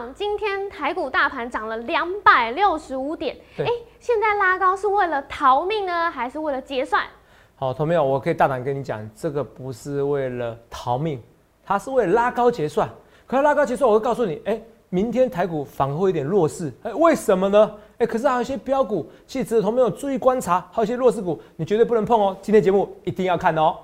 长，今天台股大盘涨了两百六十五点，对哎，现在拉高是为了逃命呢，还是为了结算？好，同没有，我可以大胆跟你讲，这个不是为了逃命，它是为了拉高结算。可是拉高结算，我会告诉你，哎、明天台股反而会有点弱势，哎、为什么呢？哎、可是还有一些标股，其实值得同没有注意观察，还有一些弱势股，你绝对不能碰哦。今天节目一定要看哦。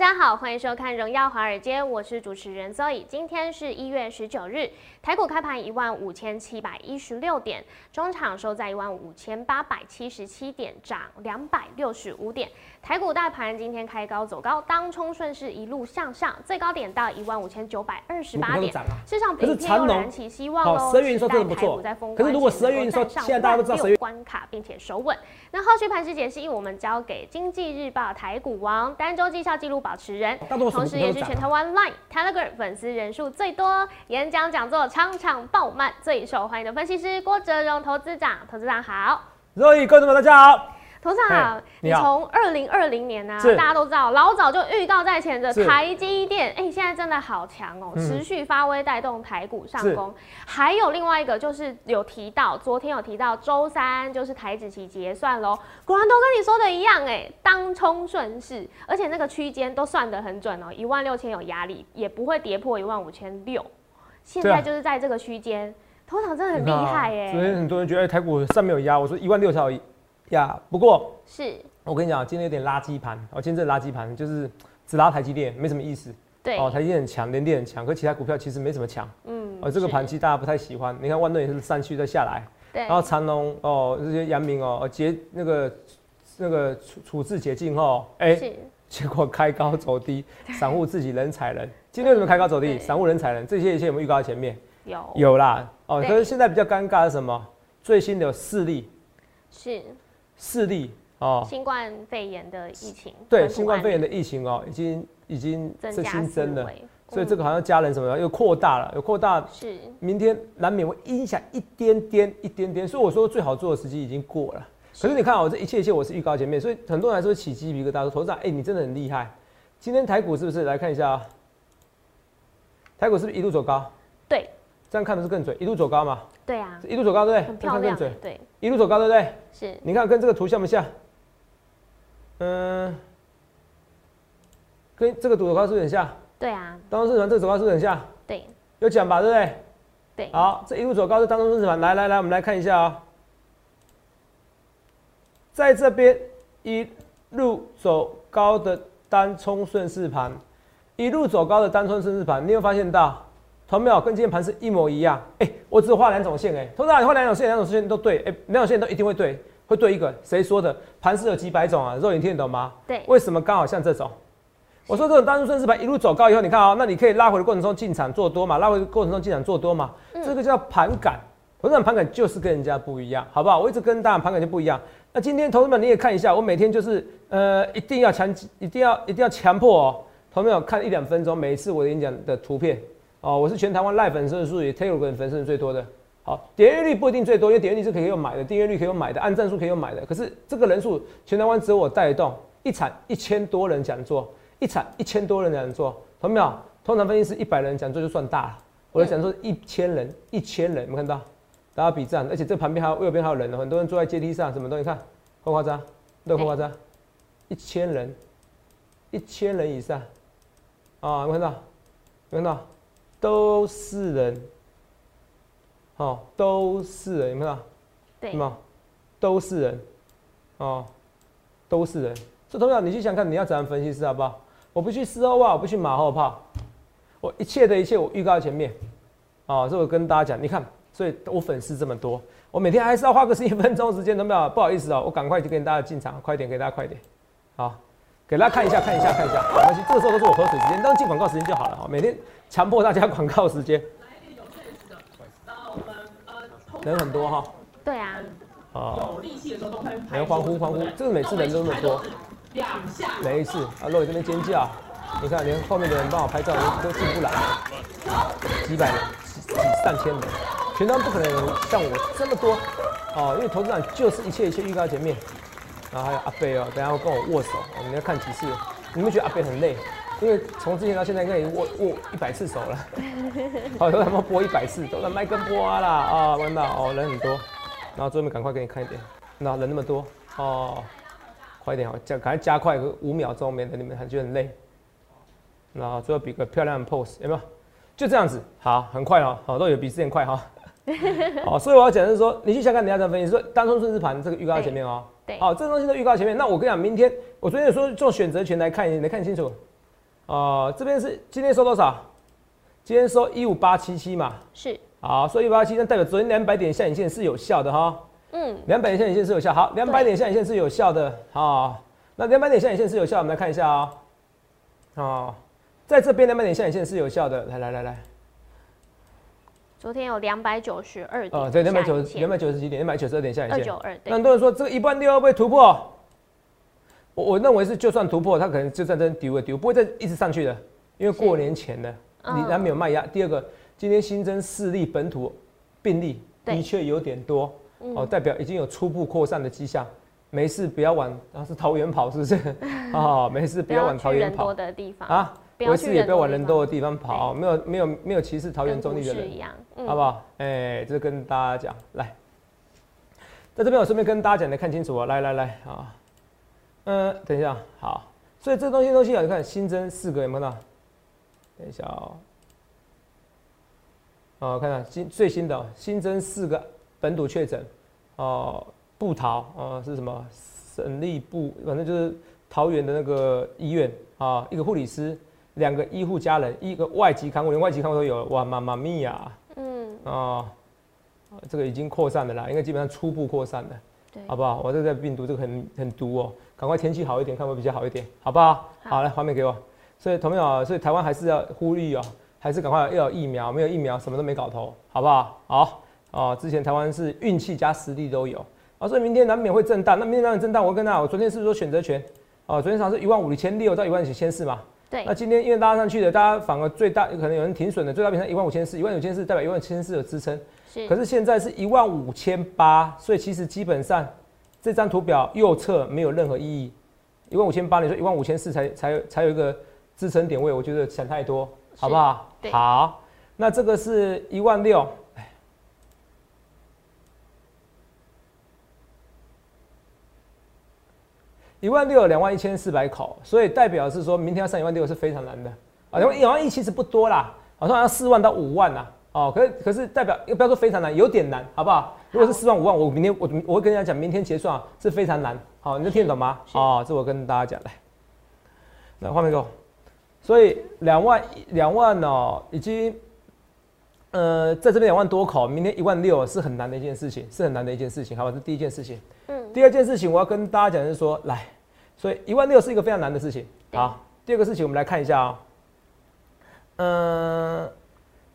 大家好，欢迎收看《荣耀华尔街》，我是主持人 Zoe。今天是一月十九日，台股开盘一万五千七百一十六点，中场收在一万五千八百七十七点，涨两百六十五点。台股大盘今天开高走高，当冲顺势一路向上，最高点到一万五千九百二十八点市场可是普遍长荣又燃起希望好喽。12月营收真的不错可是如果12关前能够月营收现在大家都知道万12月六关卡，并且守稳。那后续盘势解析，我们交给经济日报台股王单周绩效记录保持人，同时也是全台湾 Line、Telegram 粉丝人数最多、演讲讲座场场爆满、最受欢迎的分析师郭哲荣投资长。投资长好，各位，观众们大家好。投资长好，你从二零二零年呢、是。大家都知道，老早就预告在前的台积电，哎、现在真的好强哦、嗯。持续发威带动台股上攻。还有另外一个就是有提到，昨天有提到周三就是台指期结算喽，果然都跟你说的一样、哎，当冲顺势，而且那个区间都算得很准哦、一万六千有压力，也不会跌破一万五千六，现在就是在这个区间，头场真的很厉害耶、昨天很多人觉得哎台股上面有压，我说一万六才有压，不过是我跟你讲，今天有点垃圾盘，哦，今天这垃圾盘就是只拉台积电，没什么意思。对，哦，台积电很强，联电很强，可其他股票其实没什么强。嗯哦，这个盘其实大家不太喜欢。你看万润也是上去再下来，对，然后长隆哦，这些阳明哦，结那个那个处处置解禁后，哎、是结果开高走低，散户自己人踩人。今天为什么开高走低？散户人踩人，这些一切有没有预告在前面？有有啦。哦，可是现在比较尴尬的是什么？最新的有四例，是。四例哦，新冠肺炎的疫情，对，新冠肺炎的疫情哦，已经已经是新增了，位，所以这个嗯好像家人什么的又扩大了，有扩大，是明天难免会影响一点点一点点，所以我说最好做的时机已经过了。可是你看哦，这一切一切我是预告前面，所以很多人还是会起鸡皮疙瘩，说头上，哎、你真的很厉害。今天台股是不是来看一下啊？台股是不是一路走高？对这样看的是更准，一路走高嘛，对啊，一路走高对不对？很这样看更准漂亮欸，，对，一路走高对不对？是你看跟这个图像不像？嗯，跟这个图走高是不是很像？对啊，当中市场这个走高是不是很像？对有讲吧，对不对？对，好，这一路走高是当中市场，来来来，我们来看一下啊、在这边一路走高的单冲顺势盘，一路走高的单冲顺势盘，你有发现到，同没有？跟今天盘是一模一样。哎、我只画两种线、哎，通常你画两种线，两种线都对，哎、两种线都一定会对，会对一个。谁说的？盘是有几百种啊，肉眼听得懂吗？对为什么刚好像这种？我说这种单数顺势盘一路走高以后，你看啊、那你可以拉回的过程中进场做多嘛，拉回的过程中进场做多嘛，这个叫盘感。我这种盘感就是跟人家不一样，好不好？我一直跟大家盘感就不一样。那今天同志们你也看一下，我每天就是呃一定要强，一定要一定要强迫哦，同志们看一两分钟，每一次我的演讲的图片哦，我是全台湾赖粉丝数也 Telegram 粉丝是最多的。好，点阅率不一定最多，因为点阅率是可以用买的，订阅率可以用买的，按赞数可以用买的。可是这个人数，全台湾只有我带动，一场一千多人讲座，一场一千多人讲座，同没有？通常分析师一百人讲座就算大了，我的讲座一千人，一千人，有没看到？大家比赞，而且这旁边还有右边还有人呢，很多人坐在阶梯上，什么东西看，夸夸张，对，夸夸张，一千人，一千人以上，啊，有没有看到？有没有看到？都是人，哦，都是人，有没有？对有没有？都是人，哦，都是人。这同样，你去想看你要怎样分析师好不好？我不去事后话，我不去马后炮，我一切的一切我预告在前面，啊、这我跟大家讲，你看，所以我粉丝这么多，我每天还是要花个十一分钟时间，懂没有？不好意思哦，我赶快就跟大家进场，快点给大家快点，好，给大家看一下看一下看一下，没关系，这个时候都是我喝水时间，当进广告时间就好了哈，每天强迫大家广告时间，人很多哈，对啊，啊，有力气的时候都会人欢呼欢呼，这个每次人都那么多。两下，每一次啊，若雨这边尖叫，你看连后面的人帮我拍照都都进不来，几百人、上千人，全当不可能有像我这么多。哦，因为投资长就是一切一切预告前面，然后还有阿贝哦，等下会跟我握手，我们要看几次，你们觉得阿贝很累？因为从之前到现在应该已经握握一百次手了，好，都他妈播一百次，都在麦跟播啦啊，完了哦，人很多，然后最后面赶快给你看一点，那人那么多哦，快一点哦，加赶快加快个五秒钟，免得你们还觉得很累。然后最后比个漂亮的 pose，有没有？就这样子，好，很快哦，好，都有比之前快哈。好，所以我要讲的是说，你去想看人家的分析，说单冲顺势盘这个预告在前面哦。对，好，这个东西都预告前面。那我跟你讲，明天我昨天有说做选择权来看，你看清楚。哦，这边是今天收多少？今天收一五八七七嘛。是。好，收一五八七，那代表昨天两百点下影线是有效的哈。嗯。两百点下影线是有效。好，两百点下影线是有效的。好，那两百点下影线是有效，我们来看一下啊。哦。在这边两百点下影线是有效的，来来来来，昨天有两百九十二点，哦，对，两百九两百九十几点，两百九十二点下影线，二九二。那很多人说这个一万六要不会突破？我我认为是，就算突破，它可能就算真丢一丢，不会再一直上去的，因为过年前的，你难免有卖压。第二个，今天新增四例本土病例，的确有点多，哦，代表已经有初步扩散的迹象。没事，不要往，然后是桃园跑，是不是？哦，没事，不要往桃园跑的地方啊。没事，也不要往人多的地方跑，没有没有没有歧视桃园中立的人，好不好？哎，这跟大家讲，来，在这边我顺便跟大家讲，的看清楚啊，来来来啊，嗯，等一下，好，所以这东西东西啊，你看新增四个有没有？等一下哦，哦，看看新最新的新增四个本土确诊，哦，布桃，哦是什么？省立部，反正就是桃园的那个医院啊，一个护理师。两个医护家人，一个外籍看护，连外籍看护都有，哇，妈妈咪呀，嗯，哦，这个已经扩散的啦，应该基本上初步扩散的，对，好不好？我这个病毒这个很很毒哦，赶快天气好一点，看会比较好一点，好不好？好，来画面给我。所以同样啊，所以台湾还是要呼吁哦，还是赶快要有疫苗，没有疫苗什么都没搞头，好不好？好，哦，之前台湾是运气加实力都有，啊，所以明天难免会震荡，那明天难免震荡，我跟大家，我昨天是不是说选择权？哦，昨天上是一万五千六到一万几千四嘛。对，那今天因为拉上去的，大家反而最大有可能有人停损的，最大变成一万五千四，一万五千四代表一万五千四的支撑，是。可是现在是一万五千八，所以其实基本上这张图表右侧没有任何意义。一万五千八，你说一万五千四才才才有一个支撑点位，我觉得想太多，好不好？好，那这个是一万六。一万六两万一千四百口，所以代表是说明天要上一万六是非常难的啊。因为一万一其实不多啦，好像要四万到五万呐。哦，可是可是代表又不要说非常难，有点难，好不好？如果是四万五万，我明天我我会跟大家讲，明天结算是非常难。好，你能听得懂吗？哦，这我跟大家讲来，来画面给我。所以两万两万哦，已经呃在这边两万多口，明天一万六是很难的一件事情，是很难的一件事情，好吧？这第一件事情。第二件事情，我要跟大家讲的是说，来，所以一万六是一个非常难的事情。好，第二个事情，我们来看一下啊，嗯，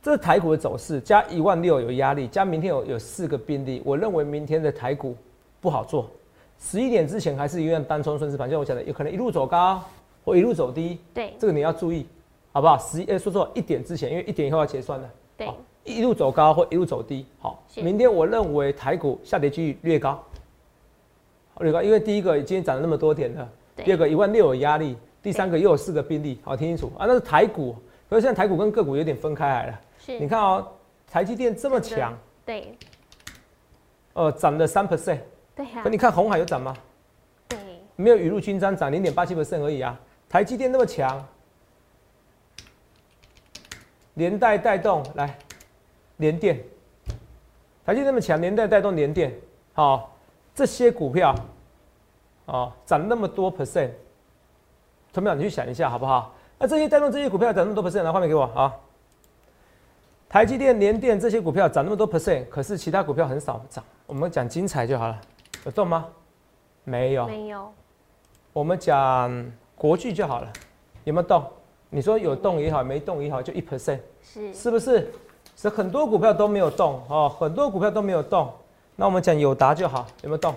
这是台股的走势，加一万六有压力，加明天有有四个病例，我认为明天的台股不好做。十一点之前还是一样单冲顺势盘，像我讲的，有可能一路走高或一路走低。对，这个你要注意，好不好？十一，说错，一点之前，因为一点以后要结算的。对，一路走高或一路走低。好，明天我认为台股下跌几率略高。略高，因为第一个今天涨了那么多点了，第二个一万六有压力，第三个又有四个病例，好听清楚。啊，那是台股，可是现在台股跟个股有点分开来了。是，你看哦，台积电这么强，对，呃，涨了三 percent，对呀，可你看红海有涨吗？对，没有雨露均沾，涨零点八七 percent 而已啊。台积电那么强，连带带动来，连电，台积电那么强，连带带动连电，好。这些股票，哦，涨那么多 percent，同学们你去想一下好不好？那这些带动这些股票涨那么多 percent，来画面给我啊。台积电、联电这些股票涨那么多 percent，可是其他股票很少涨。我们讲精彩就好了，有动吗？没有，没有。我们讲国巨就好了，有没有动？你说有动也好，没动也好，就一 percent，是是不是？是很多股票都没有动哦，很多股票都没有动。那我们讲有答就好，有没有动？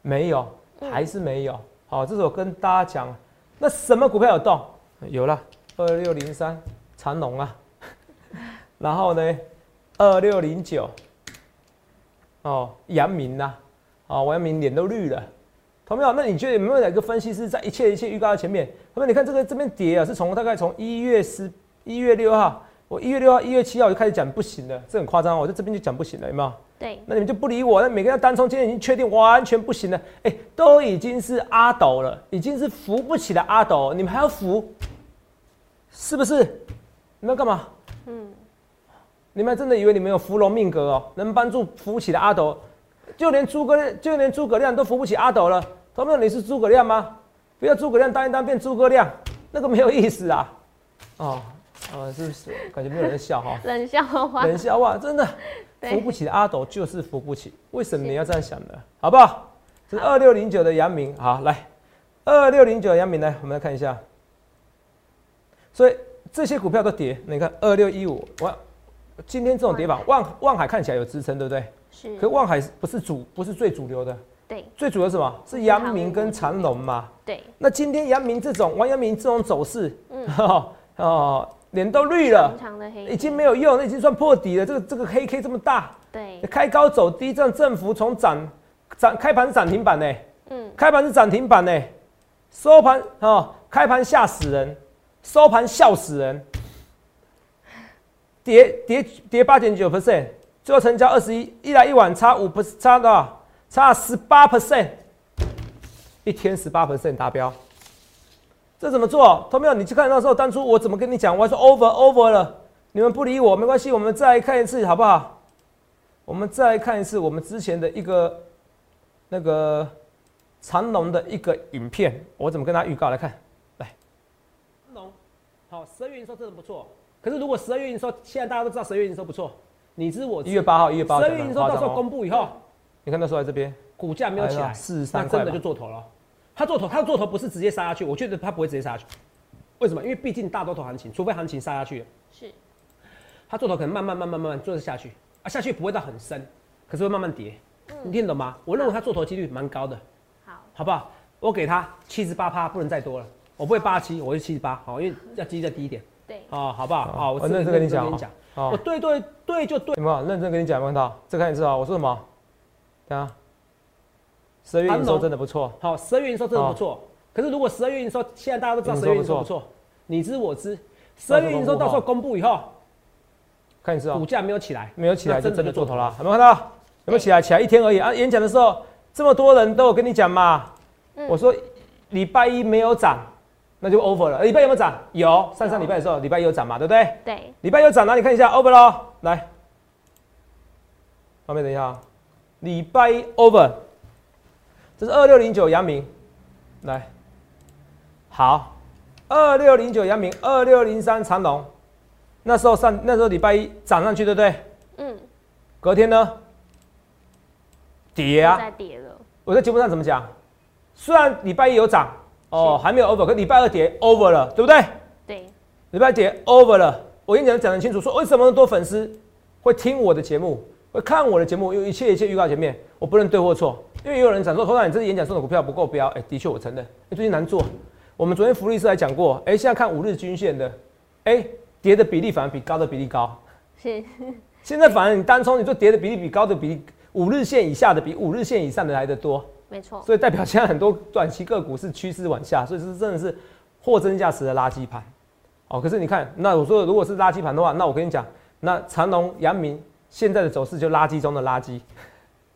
没有，还是没有。好，这是我跟大家讲。那什么股票有动？有了，二六零三长隆啊。然后呢，二六零九哦，阳明呐，啊，王阳明脸都绿了，同没有？那你觉得有没有哪个分析师在一切一切预告的前面？同没有？你看这个这边跌啊，是从大概从一月十一月六号，我一月六号、一月七号我就开始讲不行了，这很夸张，我在这边就讲不行了，有没有？对，那你们就不理我，那每个人单冲今天已经确定完全不行了，哎、都已经是阿斗了，已经是扶不起的阿斗，你们还要扶，是不是？你们要干嘛？嗯，你们真的以为你们有扶龙命格哦，能帮助扶起的阿斗，就连诸葛亮，就连诸葛亮都扶不起阿斗了。同学们，你是诸葛亮吗？不要诸葛亮当一当变诸葛亮，那个没有意思啊。哦，哦，是不是？感觉没有人笑哈、冷笑话，冷笑话，真的 扶不起的阿斗就是扶不起。为什么你要这样想呢？好不好？这是二六零九的阳明，好来，二六零九的阳明来，我们来看一下。所以这些股票都跌，你看二六一五，我今天这种跌法，望望海看起来有支撑，对不对？是可望海不是主，不是最主流的，对最主流是什么？是阳明跟长隆嘛。对，那今天阳明这种王阳明这种走势，嗯哦，脸都绿了长，长的黑已经没有用，那已经算破底了。这个这个黑 K 这么大，对，开高走低，这样振幅从涨涨开盘是涨停板呢，嗯，开盘是涨停板呢，收盘哦，开盘吓死人，收盘笑死人，跌跌跌八点九 percent，最后成交二十一，一来一往差五 percent，差多少？差十八 percent，一天十八 percent 达标。这怎么做？同没有？你去看那时候当初我怎么跟你讲？我还说 over over 了，你们不理我没关系，我们再看一次好不好？我们再看一次我们之前的一个那个长龙的一个影片，我怎么跟他预告来看？来，长隆，好，十二月营收真的不错。可是如果十二月营收，现在大家都知道十二月营收不错，你知我知。一月八号，一月八号十二月营收很夸张哦，嗯公布以后，你看那时候在这边，股价没有起来，四十那三块吧真的就做头了。他做头，他做头不是直接杀下去，我觉得他不会直接杀下去。为什么？因为毕竟大多头行情，除非行情杀下去了，是他做头可能慢慢慢慢慢慢做下去啊，下去不会到很深，可是会慢慢跌。你听得懂吗？我认为他做头几率蛮高的，好，好不好？我给他七十八趴，不能再多了。我不会八七，我会七十八，好，因为要几率再低一点，对，哦，好不好？好，我认真跟你讲我对对对就对，有没有认真跟你讲？有没有看到？再看一次啊！我说什么？对啊，十二月营收真的不错，好，十二月营收真的不错。可是如果十二月营收，现在大家都知道十二月营收不不错，你知我知，十二月营收到时候公布以后，看一次啊。股，价没有起来，没有起来那就真的做头头了，有没有看到？有没有起来？起来一天而已。啊！演讲的时候这么多人都有跟你讲嘛，嗯。我说礼拜一没有涨，那就 over 了。礼拜一有没有涨？有，上上礼拜的时候礼拜一有涨嘛，对不对？对，礼拜一有涨那你看一下？over 咯，来，旁边等一下啊，礼拜一 over，这是二六零九阳明，来，好，二六零九阳明，二六零三长隆，那时候上那时候礼拜一涨上去，对不对？嗯，隔天呢，跌啊！在跌了，我在节目上怎么讲？虽然礼拜一有涨，哦，还没有 over，可礼拜二跌 over 了，对不对？对，礼拜跌 over 了，我跟你讲讲得很清楚，说为什么那么多粉丝会听我的节目，会看我的节目，有一切一切预告前面，我不论对或错，因为也有人讲说，头长你这次演讲送的股票不够标，哎、的确我承认，因为最近难做。我们昨天福利师还讲过，哎、现在看五日均线的，哎、跌的比例反而比高的比例高，是，现在反而你单冲，你就跌的比例比高的比例，五日线以下的比五日线以上的来的多，没错，所以代表现在很多短期个股是趋势往下，所以是真的是货真价实的垃圾盘。哦，可是你看，那我说如果是垃圾盘的话，那我跟你讲，那长隆、阳明现在的走势就垃圾中的垃圾，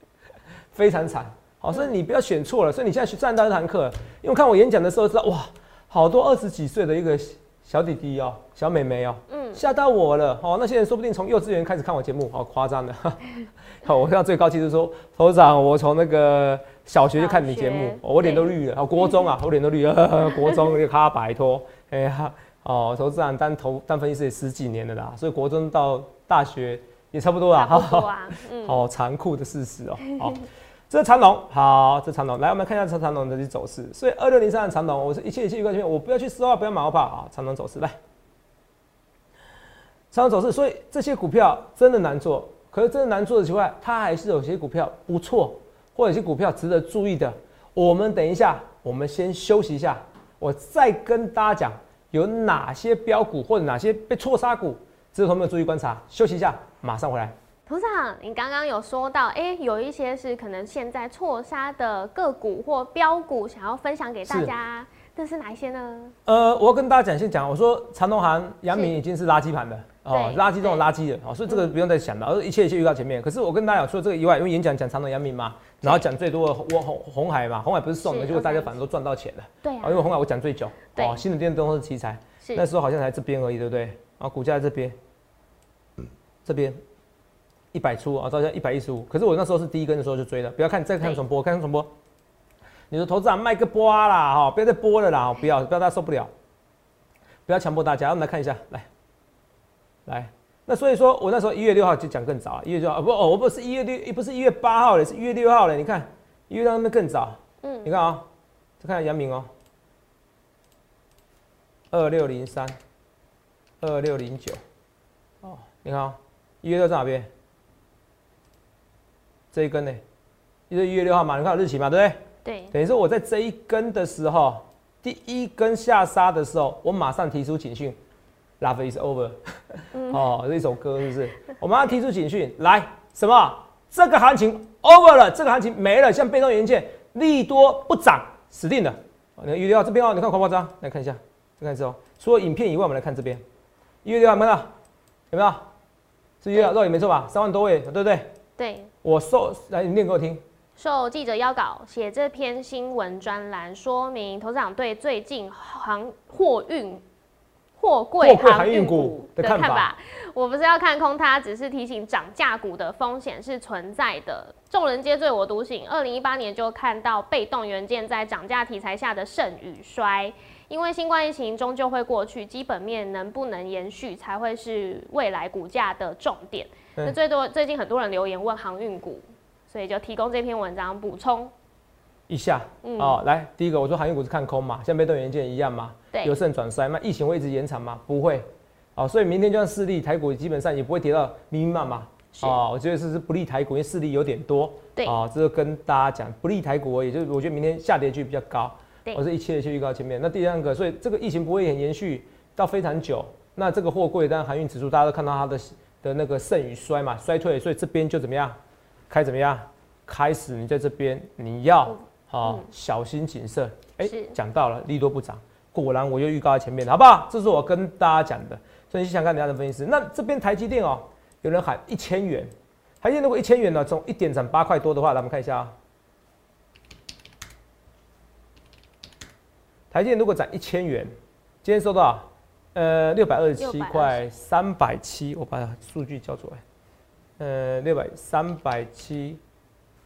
非常惨。好，所以你不要选错了。所以你现在去上到这堂课，因为看我演讲的时候知道，哇，好多二十几岁的一个小弟弟哦，小妹妹哦，嗯，吓到我了。哦，那些人说不定从幼稚园开始看我节目，好夸张的。好，我看到最高纪录说，头长，我从那个小学就看你节目，哦我脸都绿了。哦，国中啊，我脸都绿了，国中就咔摆脱。哎呀，哦，投资长当投当分析师也十几年了啦，所以国中到大学也差不多啦。差不多啊，嗯，好残酷的事实哦。好，这是长龙，好，这长龙，来我们看一下这长龙的走势。所以二六零三的长龙，我是一切一切预告前面，我不要去失望，不要马后炮啊。长龙走势来，长龙走势，所以这些股票真的难做，可是真的难做的情况下，它还是有些股票不错，或者有些股票值得注意的。我们等一下，我们先休息一下，我再跟大家讲有哪些标股或者哪些被错杀股，值得同学们注意观察。休息一下，马上回来。董事长，你刚刚有说到，哎、有一些是可能现在错杀的个股或标股，想要分享给大家，这是哪一些呢？呃，我要跟大家讲，先讲，我说长隆行、阳明已经是垃圾盘了，哦，垃圾中的垃圾的，哦，所以这个不用再想了，而一切一切预告前面。可是我跟大家讲，除了这个以外，因为演讲讲长隆、阳明嘛，然后讲最多的红红红海嘛，红海不是送的，是结果大家反正都赚到钱了，对啊哦，因为红海我讲最久，对哦，新的电动是题材，是那时候好像才这边而已，对不对？啊，股价在这边，这边一百出啊，到现在一百一十五。可是我那时候是第一根的时候就追了，不要看再看重播，看重播。你说投资人卖个播啦，哈，不要再播了啦，不要，不要大家受不了，不要强迫大家。我们来看一下，来，来，那所以说我那时候一月六号就讲更早了，一月六号不哦，我不是一月六，不是一月八号了，是一月六号了。你看一月六号那边更早，嗯你看啊、再看杨明哦，二六零三，二六零九，哦，你看啊、一月六在哪边？这一根呢？就是一月六号嘛，你看有日期嘛，对不对？对，等于说我在这一根的时候，第一根下杀的时候，我马上提出警讯，Love is over，、哦，这一首歌是不是？我马上提出警讯，来什么？这个行情 over 了，这个行情没了，像被动元件利多不涨，死定了。哦你看一月六号这边哦，你看夸不夸张？来看一下，再看一次哦。除了影片以外，我们来看这边，一月六号有没有？有没有？是一月六号，肉眼没错吧？三万多位，对不对？对，我受来，你念给我听。受记者邀稿写这篇新闻专栏，说明投资长对最近航货运、货柜航航运运股股的的看法看法。我不是要看空它，只是提醒涨价股的风险是存在的。众人皆醉我独醒。二零一八年就看到被动元件在涨价题材下的盛与衰。因为新冠疫情终究会过去，基本面能不能延续才会是未来股价的重点。对那最多最近很多人留言问航运股，所以就提供这篇文章补充。一下，嗯。哦，来，第一个我说航运股是看空嘛，像被动元件一样嘛，对。由盛转衰，那疫情会一直延长吗？不会，哦，所以明天就算势力台股基本上也不会跌到密密麻麻，哦，我觉得是是不利台股，因为势力有点多，对。哦，这个跟大家讲不利台股而已，就是我觉得明天下跌区比较高，对。我是一切一切预告前面。那第三个，所以这个疫情不会很延续到非常久，那这个货柜当然航运指数大家都看到它的的那个盛与衰嘛，衰退，所以这边就怎么样，开怎么样，开始你在这边你要。啊、嗯小心谨慎。哎、是讲到了利多不涨，果然我又预告在前面了，好不好？这是我跟大家讲的，所以你想看人家的分析师。那这边台积电哦，有人喊一千元，台积电如果一千元呢，从一点涨八块多的话，来我们看一下啊、台积电如果涨一千元，今天收多少？呃，六百二十七块三百七，我把数据交出来。呃，六百三百七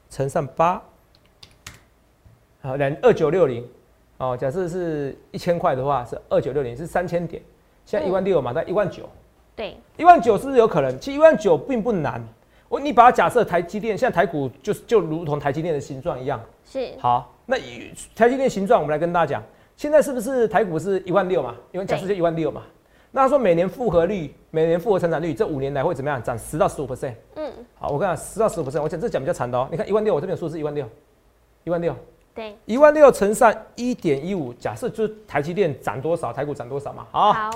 乘上八，好，两二九六零，哦，假设是一千块的话是二九六零，是三千点，现在一万六嘛，在一万九，对，一万九是不是有可能？其实一万九并不难，我你把它假设台积电，现在台股就是就如同台积电的形状一样，是。好，那以台积电形状，我们来跟大家讲，现在是不是台股是一万六嘛？因为假设就一万六嘛，那他说每年复合率，每年复合成长率，这五年来会怎么样？涨十到十五 percent。嗯，好，我跟你讲，十到十五 percent，我讲这讲比较长的哦。你看一万六，我这边有数字一万六，一万六，对，一万六乘上一点一五，假设就是台积电涨多少，台股涨多少嘛？好，好，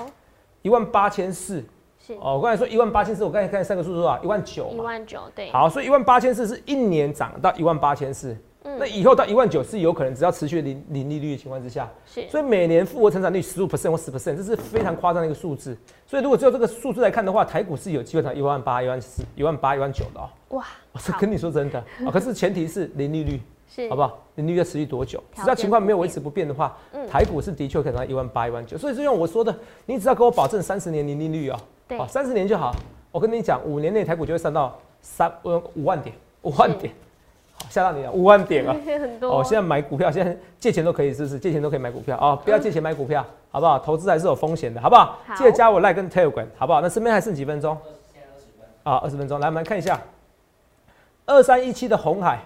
一万八千四。是哦，我刚才说一万八千四，我刚才看三个数字多少？一万九嘛。一万九，对，好，所以一万八千四是一年涨到一万八千四。嗯那以后到一万九是有可能，只要持续零零利率的情况之下，是所以每年复合成长率十五 percent 或十 percent，这是非常夸张的一个数字。所以如果只有这个数字来看的话，台股是有机会涨一万八、一万四、一万八、一万九的哦。哇，我是跟你说真的啊，可是前提是零利率，是好不好？零利率要持续多久？只要情况没有维持不变的话，嗯台股是的确可能到一万八、一万九。所以就像我说的，你只要给我保证三十年零利率哦，对哦，三十年就好。我跟你讲，五年内台股就会上到三呃五万点，五万点，好吓到你了，五万点啊！很多哦，现在买股票，现在借钱都可以，是不是？借钱都可以买股票哦，不要借钱买股票，好不好？投资还是有风险的，好不好？好记得加我 Like 跟 Telegram，好不好？那身边还剩几分钟？啊，二十分钟，来我们来看一下，二三一七的红海，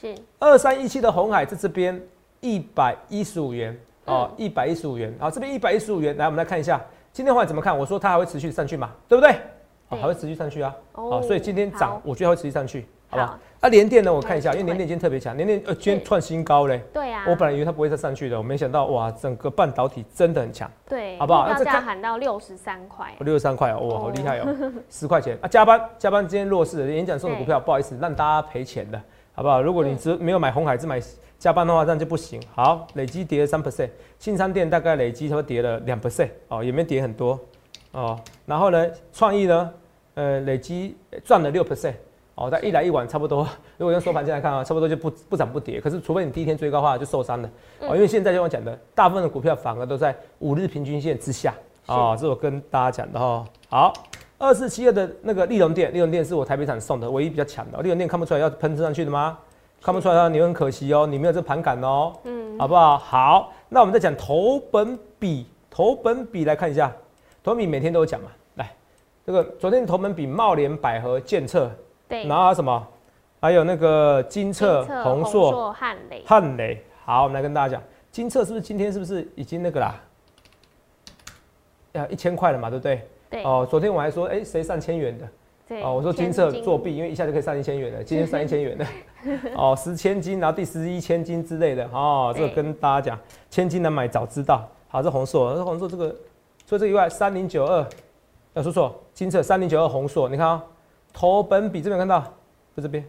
是二三一七的红海在这边一百一十五元哦，一百一十五元，好，这边一百一十五元，来我们来看一下，今天红海怎么看？我说它还会持续上去嘛，对不对？哦，对还会持续上去啊，哦好，所以今天涨，我觉得会持续上去，好吧？啊，联电呢，我看一下，因为联电今天特别强，联电呃今天创新高嘞。对啊。我本来以为它不会再上去的，我没想到哇，整个半导体真的很强。对。好不好？要价喊到六十三块。六十三块哦，哇，好厉害哦，十块钱啊！加班加班，今天弱势的演讲送的股票，不好意思，让大家赔钱的，好不好？如果你只没有买红海，只买加班的话，这样就不行。好，累积跌了三 percent，信昌店大概累积它跌了两 percent 哦，也没跌很多哦。然后呢，创意呢，呃，累积赚了六 percent 哦，但一来一往差不多。如果用收盘价来看啊，差不多就不不涨不跌。可是除非你第一天追高的话，就受伤了哦。因为现在就我讲的，大部分的股票反而都在五日平均线之下啊，这是我跟大家讲的哈。好，二四七二的那个利隆店，利隆店是我台北厂送的，唯一比较强的。利隆店看不出来要喷上去的吗？看不出来啊，你很可惜哦，你没有这盘感哦，嗯，好不好？好，那我们再讲投本比，投本比来看一下，投本比每天都有讲嘛，来，这个昨天投本比茂联、百合、建策，对，然后什么，还有那个金策、宏硕、汉雷、汉雷，好，我们来跟大家讲，金策是不是今天是不是已经那个啦？要，一千块了嘛，对不对？对，哦，昨天我还说，哎，谁上千元的？哦，我说金策作弊，因为一下就可以上一千元了，今天上一千元的，哦，十千金，然后第十一千金之类的，哦，这个跟大家讲，千金难买早知道。好，这红硕，这红硕这个，除了这以外，三零九二，要说错，金策三零九二红硕，你看啊，头本比这边看到，在这边，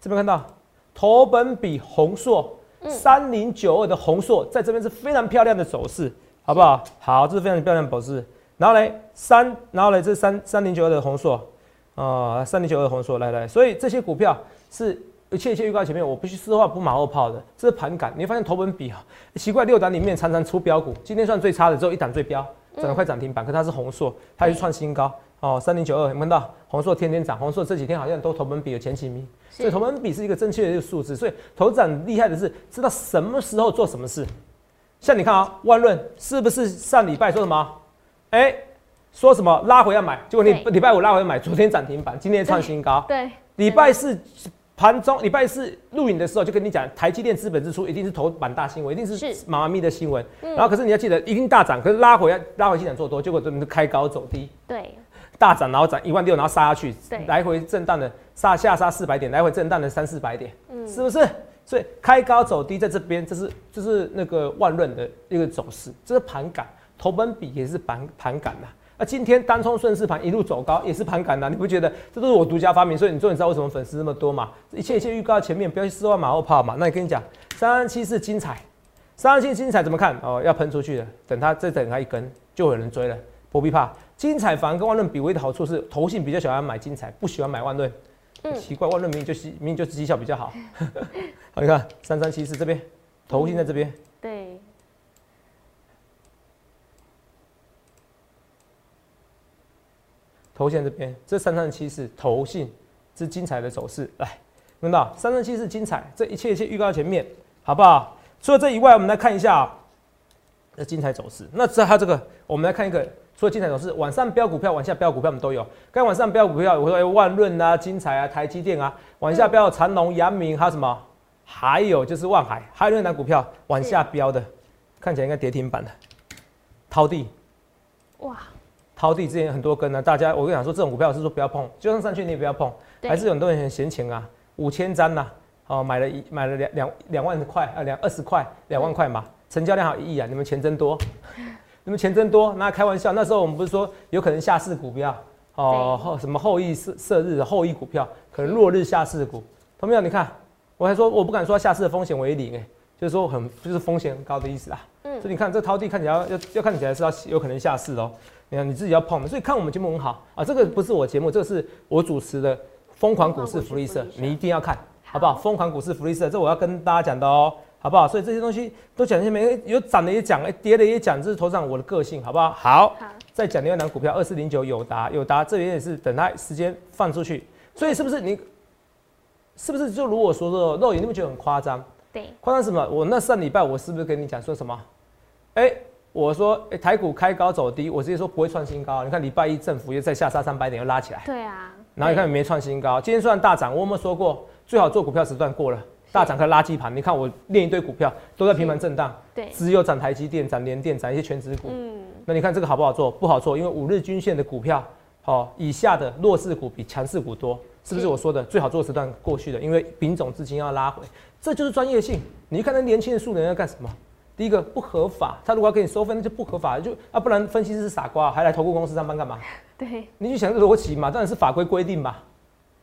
这边看到，投本比红硕，三零九二的红硕，在这边是非常漂亮的走势，好不好？好，这是非常漂亮的走势。然后嘞，三，然后嘞，这三三零九二的红硕。啊，三零九二的红硕来来，所以这些股票是一切一切预告前面，我不去说话不马后炮的，这是盘感。你会发现头文比啊，奇怪，六档里面常常出标股，今天算最差的，只有一档最标，涨了快涨停板，可它是红硕，它也是创新高哦，三零九二，有看到红硕天天涨，红硕这几天好像都头文比有前几名，所以头文比是一个正确的一个数字，所以头涨厉害的是知道什么时候做什么事。像你看啊，万润是不是上礼拜说什么？哎。说什么拉回要买，结果你礼拜五拉回买，昨天涨停板，今天创新高。对，礼拜四盘中，礼拜四录影的时候就跟你讲，台积电资本支出一定是头版大新闻，一定是妈妈咪的新闻。然后可是你要记得，一定大涨，可是拉回要拉回进场做多，结果真的开高走低。对，大涨然后涨一万六，然后杀下去，来回震荡的杀下杀四百点，来回震荡的三四百点，嗯，是不是？所以开高走低在这边，这是这是那个万润的一个走势，这是盘感，投本比也是盘盘感呐。那今天单冲顺势盘一路走高，也是盘感呐，你不觉得这都是我独家发明？所以你终于知道为什么粉丝那么多嘛？一切一切预告前面，不要去失望马后炮嘛。那你跟你讲，三三七是精彩，三三七精彩怎么看？哦，要喷出去的，等它再等它一根，就有人追了，不必怕。精彩反而跟万润比，唯一的好处是投信比较喜欢买精彩，不喜欢买万润。嗯，奇怪，万润明明就是明明就是绩效比较好。好，你看三三七四这边，投信在这边。对。头线这边，这三三七四投信是精彩的走势，来，看到三三七四精彩，这一切一切预告前面，好不好？除了这以外，我们来看一下这精彩走势。那这它这个，我们来看一个，除了精彩走势，晚上标股票，晚下标股票我们都有。刚晚上标股票，我说万润啊、精彩啊、台积电啊，晚下标长隆、阳明，还有什么？还有就是万海，还有那档股票往下标的，看起来应该跌停板的，掏地，哇！掏地之前很多根呢，大家我跟你讲说，这种股票是说不要碰，就算上去你也不要碰，还是有很多人很闲钱啊，五千张呐，哦买了一买了两两两万块啊两二十块两万块嘛，成交量好一亿啊，你们钱真多，你们钱真多，那开玩笑，那时候我们不是说有可能下市股票哦后什么后羿射射日的后羿股票，可能落日下市股，同样你看，我还说我不敢说下市的风险为零哎，就是说很就是风险很高的意思啦，嗯，所以你看这掏地看起来要要看起来是要有可能下市哦。你看你自己要碰的，所以看我们节目很好。啊。这个不是我节目，这个是我主持的《疯狂股市福利社》，你一定要看，好不好？《疯狂股市福利社》，这我要跟大家讲的哦，好不好？所以这些东西都讲一些，没有涨的也讲，哎，跌的也讲，这是头上我的个性，好不好？好，再讲另外两股票，二四零九友达，友达这边也是等它时间放出去，所以是不是你，是不是就如我说的，肉眼你不觉得很夸张？对，夸张什么？我那上礼拜我是不是跟你讲说什么？哎。我说，哎，台股开高走低，我直接说不会创新高。你看礼拜一政府又再下杀三百点，又拉起来。对啊。然后你看没创新高，今天虽然大涨，我有没有说过最好做股票时段过了？大涨开垃圾盘，你看我练一堆股票都在平盘震荡，对，只有涨台积电、涨联电、涨一些全指股。嗯。那你看这个好不好做？不好做，因为五日均线的股票，好以下的弱势股比强势股多。是不是我说的最好做时段过去的？因为丙种资金要拉回，这就是专业性。你看那年轻的素人要干什么？第一个不合法，他如果要给你收费，那就不合法，就啊，不然分析师是傻瓜，还来投顾公司上班干嘛？对，你就想这逻辑嘛，当然是法规规定嘛，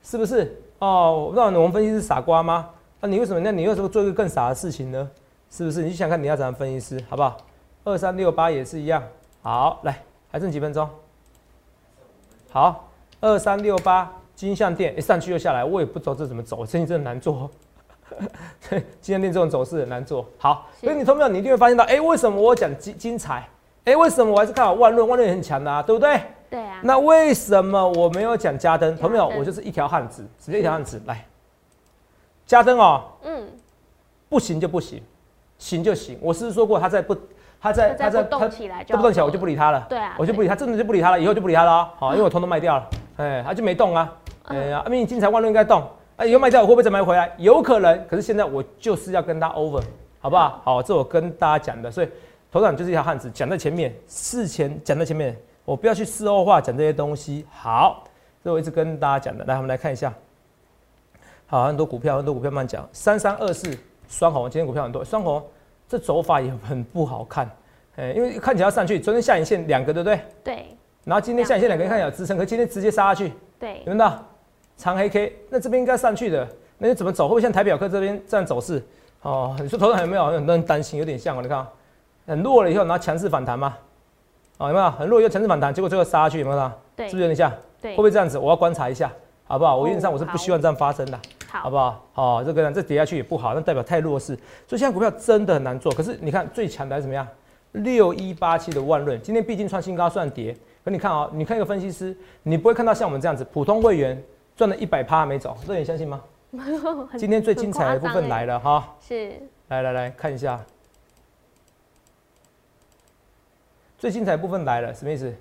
是不是？哦，那我们分析师傻瓜吗？那你为什么？那你为什么做一个更傻的事情呢？是不是？你想看你要怎样分析师，好不好？二三六八也是一样。好，来，还剩几分钟？好，二三六八金项店一上去又下来，我也不知道这怎么走，生意真的难做。金项店这种走势很难做好，所以你投票你一定会发现到，哎，为什么我讲精精彩？哎，为什么我还是看好万润？万润也很强的啊，对不对？对啊。那为什么我没有讲加登？投票我就是一条汉子，直接一条汉子来。加登哦，嗯，不行就不行，行就行。我是说过他在不，他在他在动起来，不动起来我就不理他了。对啊，我就不理他，真的就不理他了，以后就不理他了。好，因为我通通卖掉了，哎，他就没动啊。哎呀，阿明，你金财万润应该动。哎，以后卖掉我会不会再买回来？有可能，可是现在我就是要跟他 over，好不好？好，这我跟大家讲的，所以头长就是一条汉子，讲在前面，事前讲在前面，我不要去事后话讲这些东西。好，这我一直跟大家讲的，来，我们来看一下。好，很多股票，很多股票慢讲。三三二四双红，今天股票很多，双红这走法也很不好看，哎，因为看起来要上去，昨天下影线两个，对不对？对。然后今天下影线两个，看起来有支撑，可今天直接杀下去，对，有没有？长黑 K，那这边应该上去的，那你怎么走？会不会像台表科这边这样走势？哦，你说头上有没有？很多人担心，有点像哦。你看，很弱了以后，然后强势反弹吗？哦，有没有？很弱又强势反弹，结果最后杀下去，有没有？对，是不是有点像？对，会不会这样子？我要观察一下，好不好？我原则上我是不希望这样发生的，好不好？好，这个这跌下去也不好，那代表太弱势，所以现在股票真的很难做。可是你看最强的是怎么样？六一八七的万润，今天毕竟创新高，算跌。可你看啊，你看一个分析师，你不会看到像我们这样子普通会员。赚了一百趴没走，这你相信吗？今天最精彩的部分来了哈，是，来来来看一下，最精彩部分来了，什么意思？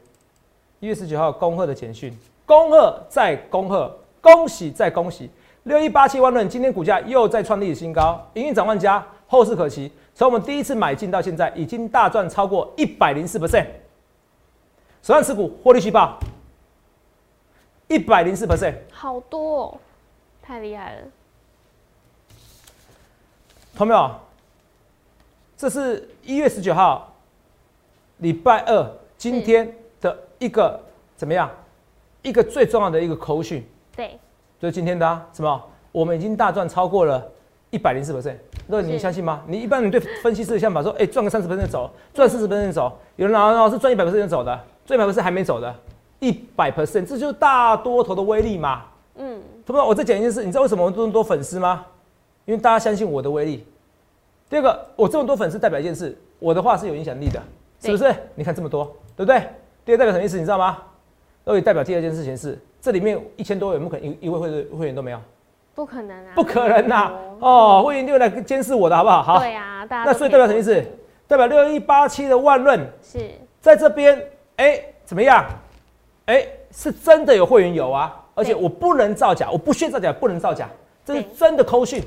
一月十九号恭贺的简讯，恭贺再恭贺，恭喜再恭喜，六一八七万润今天股价又再创历史新高，营运涨万家，后市可期。从我们第一次买进到现在，已经大赚超过一百零四 percent，手上持股获利续报。一百零四 percent，好多，哦，太厉害了。同没有？这是一月十九号，礼拜二，今天的一个怎么样？一个最重要的一个口讯。对，就是今天的什么？我们已经大赚超过了一百零四 percent。那你相信吗？你一般你对分析师的想法说，哎，赚个三十 percent 走，赚四十 percent 走。有人老老是赚一百 percent 走的，赚一百 percent 还没走的。一百 percent，这就是大多头的威力嘛。嗯，同学我再讲一件事，你知道为什么我这么多粉丝吗？因为大家相信我的威力。第二个，我这么多粉丝代表一件事，我的话是有影响力的，是不是？你看这么多，对不对？第二代表什么意思？你知道吗？所以代表第二件事情是，这里面一千多位，不可能一一位会会员都没有，不可能啊，不可能呐！哦，会员就来监视我的好不好？好，对啊，那所以代表什么意思？代表六一八七的万润是在这边，哎，怎么样？哎，是真的有会员有啊，而且我不能造假，我不需要造假，不能造假，这是真的扣讯。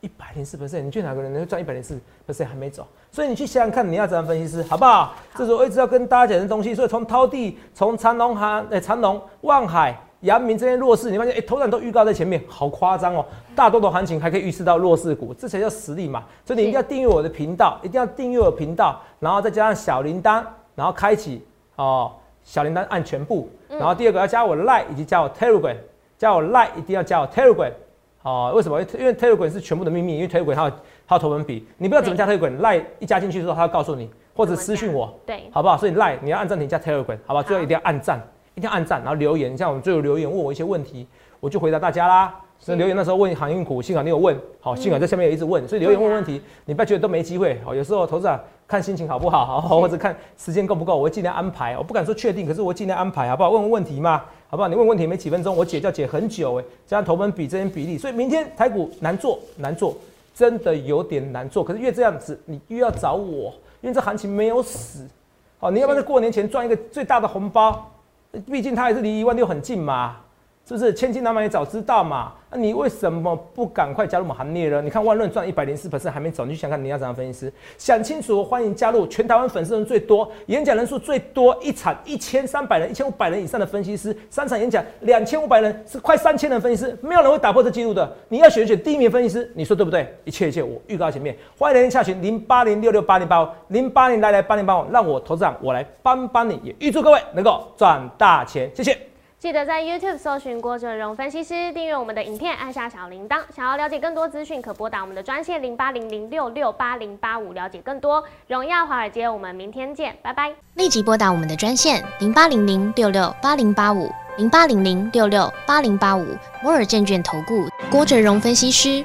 一百零四 percent，你去哪个人能赚一百零四 percent 还没走？所以你去想想看，你要怎样分析师，好不好？这是我一直要跟大家讲的东西。所以从涛地、从长隆行、哎长隆、望海、阳明这些弱势，你发现哎，头涨都预告在前面，好夸张哦！大多头行情还可以预示到弱势股，这才叫实力嘛！所以你一定要订阅我的频道，一定要订阅我的频道，然后再加上小铃铛，然后开启哦。小铃铛按全部，然后第二个要加我 Line 以及加我 Telegram，加我 Line 一定要加我 Telegram，哦，为什么？因为 Telegram 是全部的秘密，因为 Telegram 它有它有头文笔，你不知道怎么加 Telegram，Line 一加进去之后，它要告诉你，或者私讯我，对，好不好？所以 Line 你要按暂停加 Telegram，好吧？最后一定要按赞，一定要按赞，然后留言，像我们最后留言问我一些问题，我就回答大家啦。所以留言那时候问航运股，幸好你有问，好，幸好在下面也一直问，所以留言问问题，你不要觉得都没机会，好，有时候投资者看心情好不好，好，或者看时间够不够，我会尽量安排，我不敢说确定，可是我尽量安排，好不好？问问问题嘛，好不好？你问问题没几分钟，我解就要解很久，哎，加上投本比这些比例，所以明天台股难做，难做，真的有点难做。可是越这样子，你越要找我，因为这行情没有死，好，你要不要在过年前赚一个最大的红包？毕竟它还是离一万六很近嘛。是不是千金难买早知道嘛？你为什么不赶快加入我们行列呢？你看万润赚一百零四 percent 还没走，你去想看你要怎样分析师？想清楚，欢迎加入全台湾粉丝人最多、演讲人数最多，一场一千三百人、一千五百人以上的分析师，三场演讲两千五百人，是快三千人分析师，没有人会打破这记录的。你要选选第一名分析师，你说对不对？一切一切，我预告前面，欢迎来下询零八零六六八零八五零八零来来八零八五，让我投资长我来帮帮你，也预祝各位能够赚大钱，谢谢。记得在 YouTube 搜寻郭哲荣分析师，订阅我们的影片，按下小铃铛。想要了解更多资讯，可拨打我们的专线零八零零六六八零八五，了解更多。荣耀华尔街，我们明天见，拜拜。立即拨打我们的专线零八零零六六八零八五零八零零六六八零八五摩尔证券投顾郭哲荣分析师。